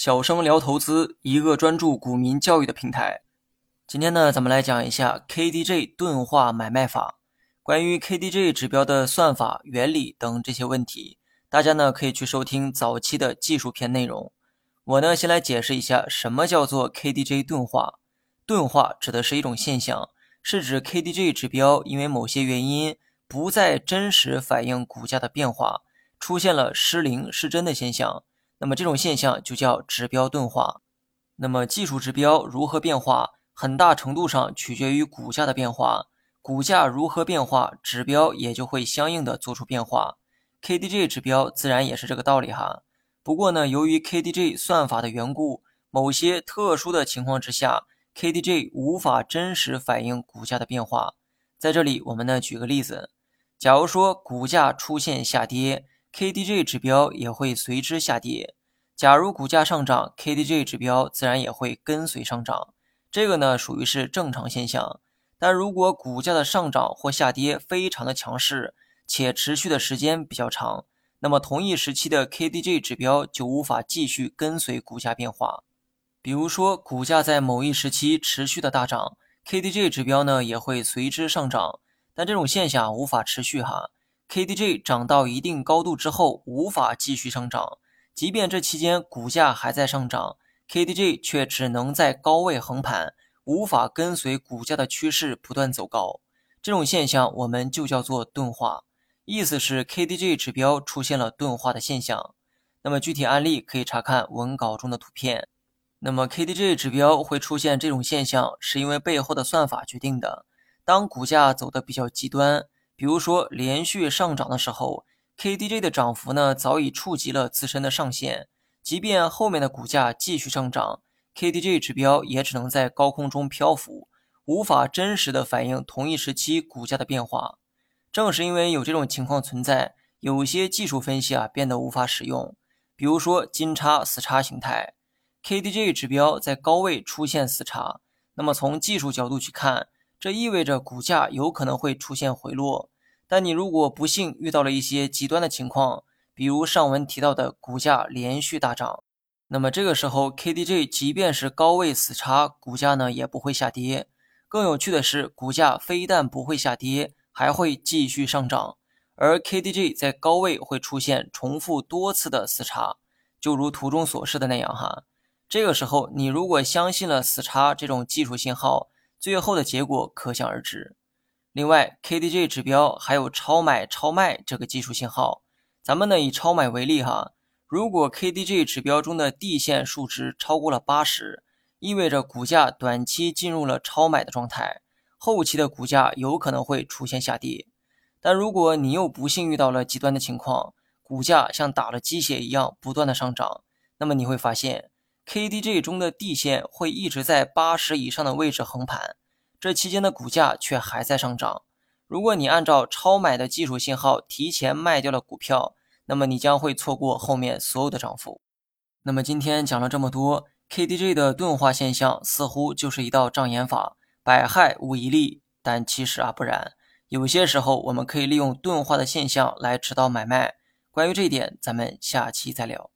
小生聊投资，一个专注股民教育的平台。今天呢，咱们来讲一下 KDJ 钝化买卖法。关于 KDJ 指标的算法、原理等这些问题，大家呢可以去收听早期的技术篇内容。我呢先来解释一下什么叫做 KDJ 钝化。钝化指的是一种现象，是指 KDJ 指标因为某些原因不再真实反映股价的变化，出现了失灵失真的现象。那么这种现象就叫指标钝化。那么技术指标如何变化，很大程度上取决于股价的变化。股价如何变化，指标也就会相应的做出变化。KDJ 指标自然也是这个道理哈。不过呢，由于 KDJ 算法的缘故，某些特殊的情况之下，KDJ 无法真实反映股价的变化。在这里，我们呢举个例子，假如说股价出现下跌。KDJ 指标也会随之下跌。假如股价上涨，KDJ 指标自然也会跟随上涨。这个呢属于是正常现象。但如果股价的上涨或下跌非常的强势，且持续的时间比较长，那么同一时期的 KDJ 指标就无法继续跟随股价变化。比如说，股价在某一时期持续的大涨，KDJ 指标呢也会随之上涨。但这种现象无法持续哈。KDJ 涨到一定高度之后，无法继续上涨。即便这期间股价还在上涨，KDJ 却只能在高位横盘，无法跟随股价的趋势不断走高。这种现象我们就叫做钝化，意思是 KDJ 指标出现了钝化的现象。那么具体案例可以查看文稿中的图片。那么 KDJ 指标会出现这种现象，是因为背后的算法决定的。当股价走的比较极端。比如说，连续上涨的时候，KDJ 的涨幅呢早已触及了自身的上限，即便后面的股价继续上涨，KDJ 指标也只能在高空中漂浮，无法真实的反映同一时期股价的变化。正是因为有这种情况存在，有些技术分析啊变得无法使用。比如说金叉死叉形态，KDJ 指标在高位出现死叉，那么从技术角度去看。这意味着股价有可能会出现回落，但你如果不幸遇到了一些极端的情况，比如上文提到的股价连续大涨，那么这个时候 KDJ 即便是高位死叉，股价呢也不会下跌。更有趣的是，股价非但不会下跌，还会继续上涨。而 KDJ 在高位会出现重复多次的死叉，就如图中所示的那样哈。这个时候，你如果相信了死叉这种技术信号，最后的结果可想而知。另外，KDJ 指标还有超买超卖这个技术信号。咱们呢以超买为例哈，如果 KDJ 指标中的地线数值超过了八十，意味着股价短期进入了超买的状态，后期的股价有可能会出现下跌。但如果你又不幸遇到了极端的情况，股价像打了鸡血一样不断的上涨，那么你会发现。KDJ 中的地线会一直在八十以上的位置横盘，这期间的股价却还在上涨。如果你按照超买的技术信号提前卖掉了股票，那么你将会错过后面所有的涨幅。那么今天讲了这么多，KDJ 的钝化现象似乎就是一道障眼法，百害无一利。但其实啊不然，有些时候我们可以利用钝化的现象来指导买卖。关于这一点，咱们下期再聊。